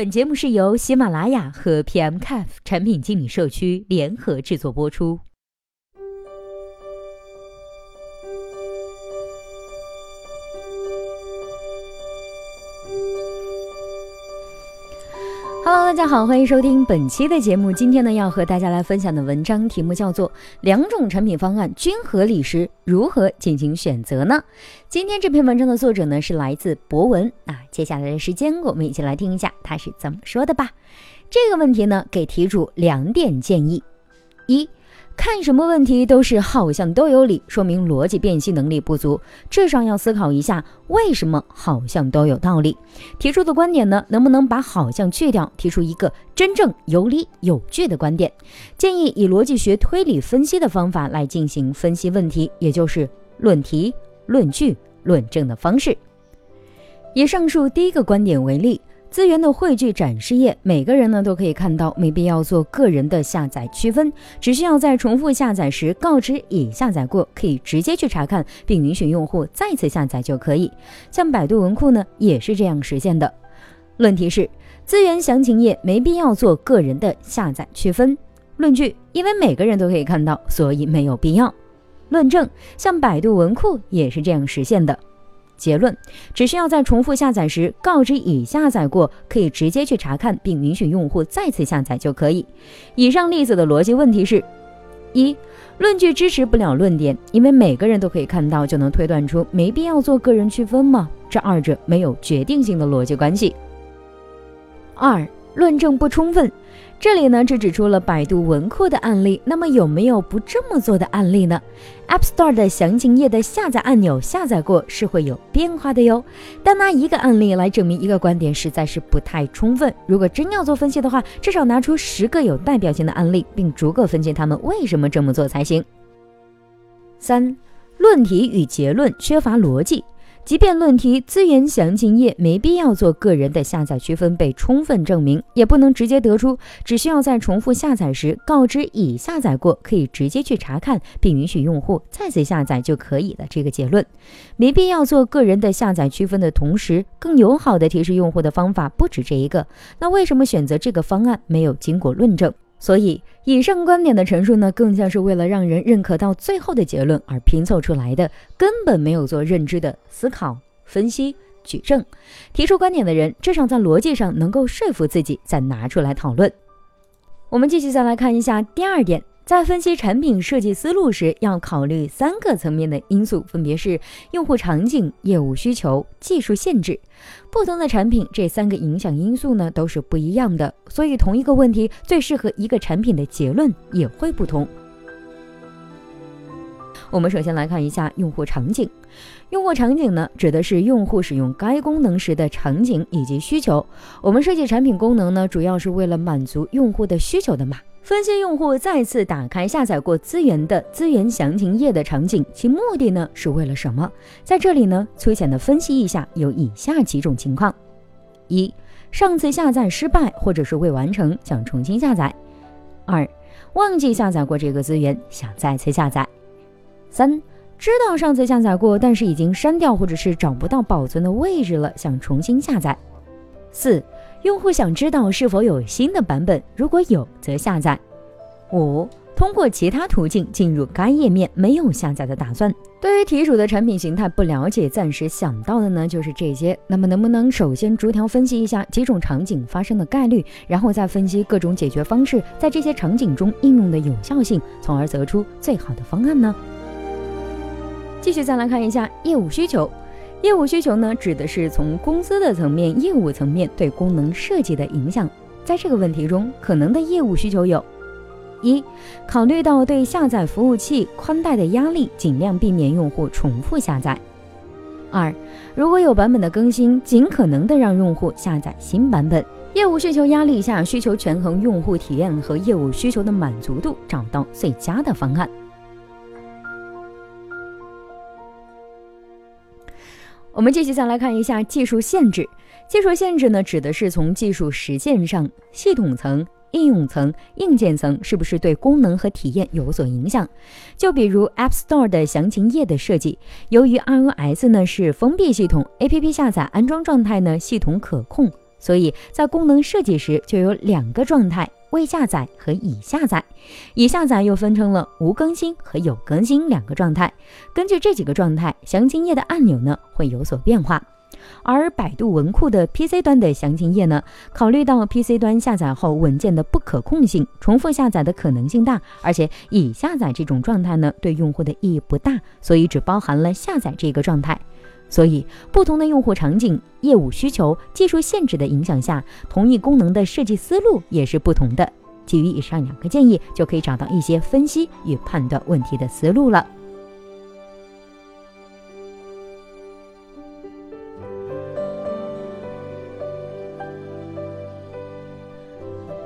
本节目是由喜马拉雅和 PM c a f 产品经理社区联合制作播出。Hello，大家好，欢迎收听本期的节目。今天呢，要和大家来分享的文章题目叫做《两种产品方案均合理时如何进行选择呢？》今天这篇文章的作者呢是来自博文。那接下来的时间，我们一起来听一下他是怎么说的吧。这个问题呢，给题主两点建议：一。看什么问题都是好像都有理，说明逻辑辨析能力不足，至少要思考一下为什么好像都有道理。提出的观点呢，能不能把好像去掉，提出一个真正有理有据的观点？建议以逻辑学推理分析的方法来进行分析问题，也就是论题、论据、论证的方式。以上述第一个观点为例。资源的汇聚展示页，每个人呢都可以看到，没必要做个人的下载区分，只需要在重复下载时告知已下载过，可以直接去查看，并允许用户再次下载就可以。像百度文库呢也是这样实现的。论题是资源详情页没必要做个人的下载区分。论据因为每个人都可以看到，所以没有必要。论证像百度文库也是这样实现的。结论只需要在重复下载时告知已下载过，可以直接去查看，并允许用户再次下载就可以。以上例子的逻辑问题是：一、论据支持不了论点，因为每个人都可以看到，就能推断出没必要做个人区分吗？这二者没有决定性的逻辑关系。二、论证不充分。这里呢，只指出了百度文库的案例。那么有没有不这么做的案例呢？App Store 的详情页的下载按钮下载过是会有变化的哟。单拿一个案例来证明一个观点，实在是不太充分。如果真要做分析的话，至少拿出十个有代表性的案例，并逐个分析他们为什么这么做才行。三，论题与结论缺乏逻辑。即便论题资源详情页没必要做个人的下载区分被充分证明，也不能直接得出只需要在重复下载时告知已下载过，可以直接去查看，并允许用户再次下载就可以了这个结论。没必要做个人的下载区分的同时，更友好的提示用户的方法不止这一个。那为什么选择这个方案没有经过论证？所以，以上观点的陈述呢，更像是为了让人认可到最后的结论而拼凑出来的，根本没有做认知的思考、分析、举证。提出观点的人，至少在逻辑上能够说服自己，再拿出来讨论。我们继续再来看一下第二点。在分析产品设计思路时，要考虑三个层面的因素，分别是用户场景、业务需求、技术限制。不同的产品，这三个影响因素呢都是不一样的，所以同一个问题最适合一个产品的结论也会不同。我们首先来看一下用户场景。用户场景呢，指的是用户使用该功能时的场景以及需求。我们设计产品功能呢，主要是为了满足用户的需求的嘛。分析用户再次打开下载过资源的资源详情页的场景，其目的呢是为了什么？在这里呢，粗浅的分析一下，有以下几种情况：一、上次下载失败或者是未完成，想重新下载；二、忘记下载过这个资源，想再次下载；三、知道上次下载过，但是已经删掉或者是找不到保存的位置了，想重新下载；四。用户想知道是否有新的版本，如果有，则下载。五、通过其他途径进入该页面，没有下载的打算。对于题主的产品形态不了解，暂时想到的呢就是这些。那么，能不能首先逐条分析一下几种场景发生的概率，然后再分析各种解决方式在这些场景中应用的有效性，从而得出最好的方案呢？继续再来看一下业务需求。业务需求呢，指的是从公司的层面、业务层面对功能设计的影响。在这个问题中，可能的业务需求有：一、考虑到对下载服务器宽带的压力，尽量避免用户重复下载；二、如果有版本的更新，尽可能的让用户下载新版本。业务需求压力下，需求权衡用户体验和业务需求的满足度，找到最佳的方案。我们继续再来看一下技术限制。技术限制呢，指的是从技术实现上，系统层、应用层、硬件层是不是对功能和体验有所影响？就比如 App Store 的详情页的设计，由于 iOS 呢是封闭系统，APP 下载安装状态呢系统可控，所以在功能设计时就有两个状态：未下载和已下载。已下载又分成了无更新和有更新两个状态。根据这几个状态，详情页的按钮呢会有所变化。而百度文库的 PC 端的详情页呢，考虑到 PC 端下载后文件的不可控性，重复下载的可能性大，而且已下载这种状态呢对用户的意义不大，所以只包含了下载这个状态。所以，不同的用户场景、业务需求、技术限制的影响下，同一功能的设计思路也是不同的。基于以上两个建议，就可以找到一些分析与判断问题的思路了。